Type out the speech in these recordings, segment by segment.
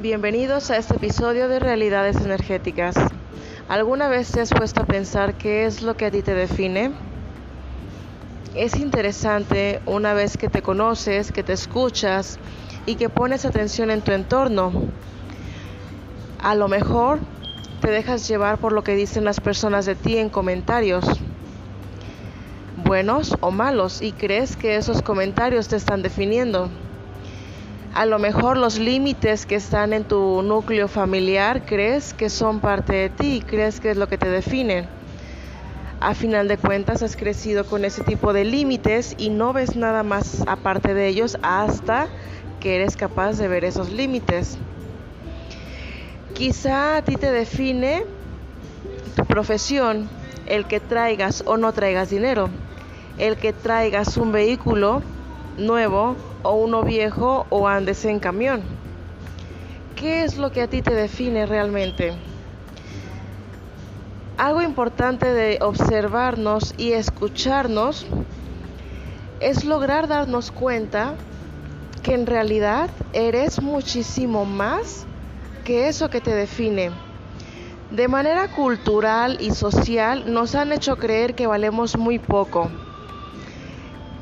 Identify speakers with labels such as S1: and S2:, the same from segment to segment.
S1: Bienvenidos a este episodio de Realidades Energéticas. ¿Alguna vez te has puesto a pensar qué es lo que a ti te define? Es interesante una vez que te conoces, que te escuchas y que pones atención en tu entorno. A lo mejor te dejas llevar por lo que dicen las personas de ti en comentarios, buenos o malos, y crees que esos comentarios te están definiendo. A lo mejor los límites que están en tu núcleo familiar crees que son parte de ti, crees que es lo que te define. A final de cuentas has crecido con ese tipo de límites y no ves nada más aparte de ellos hasta que eres capaz de ver esos límites. Quizá a ti te define tu profesión, el que traigas o no traigas dinero, el que traigas un vehículo nuevo o uno viejo o andes en camión. ¿Qué es lo que a ti te define realmente? Algo importante de observarnos y escucharnos es lograr darnos cuenta que en realidad eres muchísimo más que eso que te define. De manera cultural y social nos han hecho creer que valemos muy poco.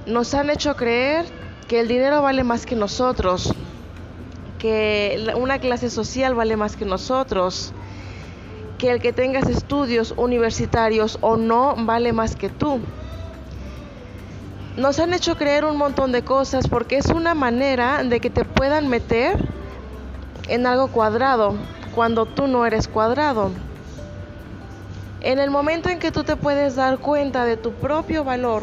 S1: Nos han hecho creer que el dinero vale más que nosotros, que una clase social vale más que nosotros, que el que tengas estudios universitarios o no vale más que tú. Nos han hecho creer un montón de cosas porque es una manera de que te puedan meter en algo cuadrado cuando tú no eres cuadrado. En el momento en que tú te puedes dar cuenta de tu propio valor,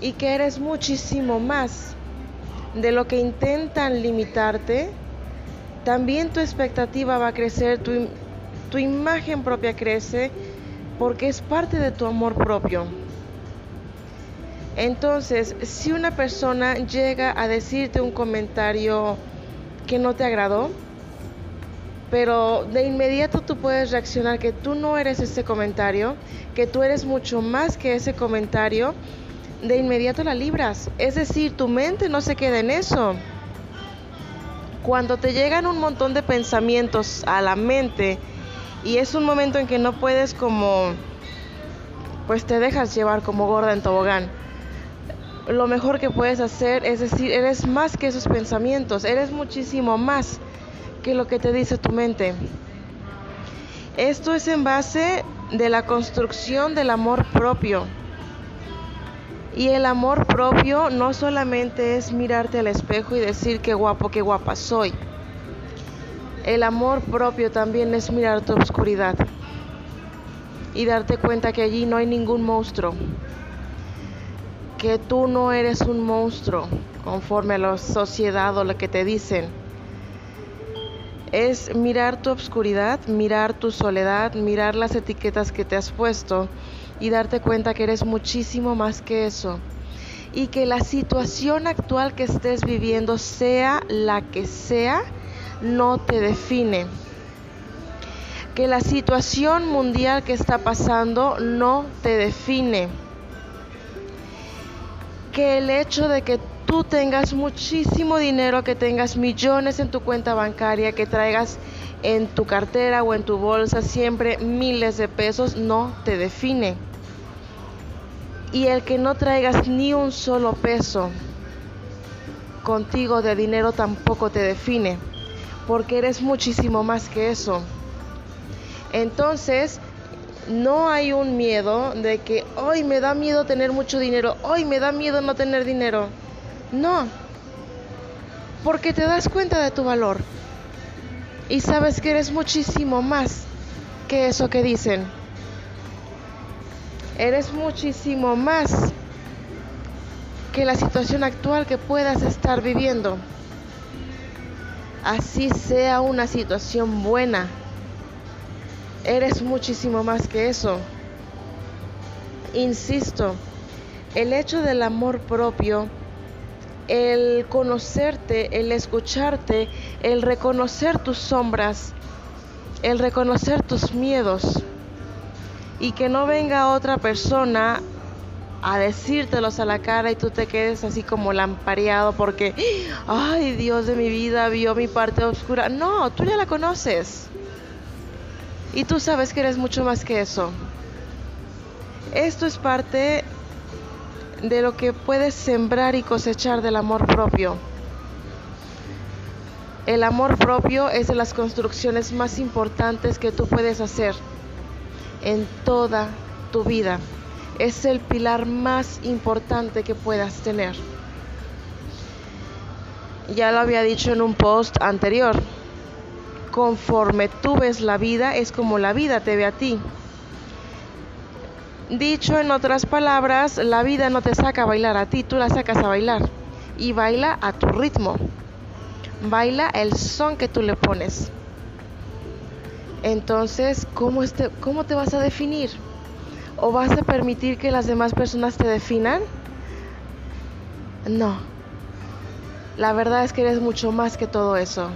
S1: y que eres muchísimo más de lo que intentan limitarte, también tu expectativa va a crecer, tu, tu imagen propia crece porque es parte de tu amor propio. Entonces, si una persona llega a decirte un comentario que no te agradó, pero de inmediato tú puedes reaccionar que tú no eres ese comentario, que tú eres mucho más que ese comentario, de inmediato la libras. Es decir, tu mente no se queda en eso. Cuando te llegan un montón de pensamientos a la mente y es un momento en que no puedes como, pues te dejas llevar como gorda en tobogán. Lo mejor que puedes hacer es decir, eres más que esos pensamientos, eres muchísimo más que lo que te dice tu mente. Esto es en base de la construcción del amor propio. Y el amor propio no solamente es mirarte al espejo y decir qué guapo, qué guapa soy. El amor propio también es mirar tu oscuridad y darte cuenta que allí no hay ningún monstruo, que tú no eres un monstruo conforme a la sociedad o lo que te dicen. Es mirar tu oscuridad, mirar tu soledad, mirar las etiquetas que te has puesto y darte cuenta que eres muchísimo más que eso. Y que la situación actual que estés viviendo, sea la que sea, no te define. Que la situación mundial que está pasando no te define. Que el hecho de que tú tengas muchísimo dinero, que tengas millones en tu cuenta bancaria, que traigas en tu cartera o en tu bolsa siempre miles de pesos, no te define y el que no traigas ni un solo peso contigo de dinero tampoco te define, porque eres muchísimo más que eso. Entonces, no hay un miedo de que hoy me da miedo tener mucho dinero, hoy me da miedo no tener dinero. No, porque te das cuenta de tu valor y sabes que eres muchísimo más que eso que dicen. Eres muchísimo más que la situación actual que puedas estar viviendo. Así sea una situación buena. Eres muchísimo más que eso. Insisto, el hecho del amor propio, el conocerte, el escucharte, el reconocer tus sombras, el reconocer tus miedos, y que no venga otra persona a decírtelos a la cara y tú te quedes así como lampareado porque, ay Dios de mi vida, vio mi parte oscura. No, tú ya la conoces. Y tú sabes que eres mucho más que eso. Esto es parte de lo que puedes sembrar y cosechar del amor propio. El amor propio es de las construcciones más importantes que tú puedes hacer en toda tu vida es el pilar más importante que puedas tener. Ya lo había dicho en un post anterior. Conforme tú ves la vida, es como la vida te ve a ti. Dicho en otras palabras, la vida no te saca a bailar a ti, tú la sacas a bailar. Y baila a tu ritmo. Baila el son que tú le pones. Entonces, ¿cómo, este, cómo te vas a definir? ¿O vas a permitir que las demás personas te definan? No. La verdad es que eres mucho más que todo eso.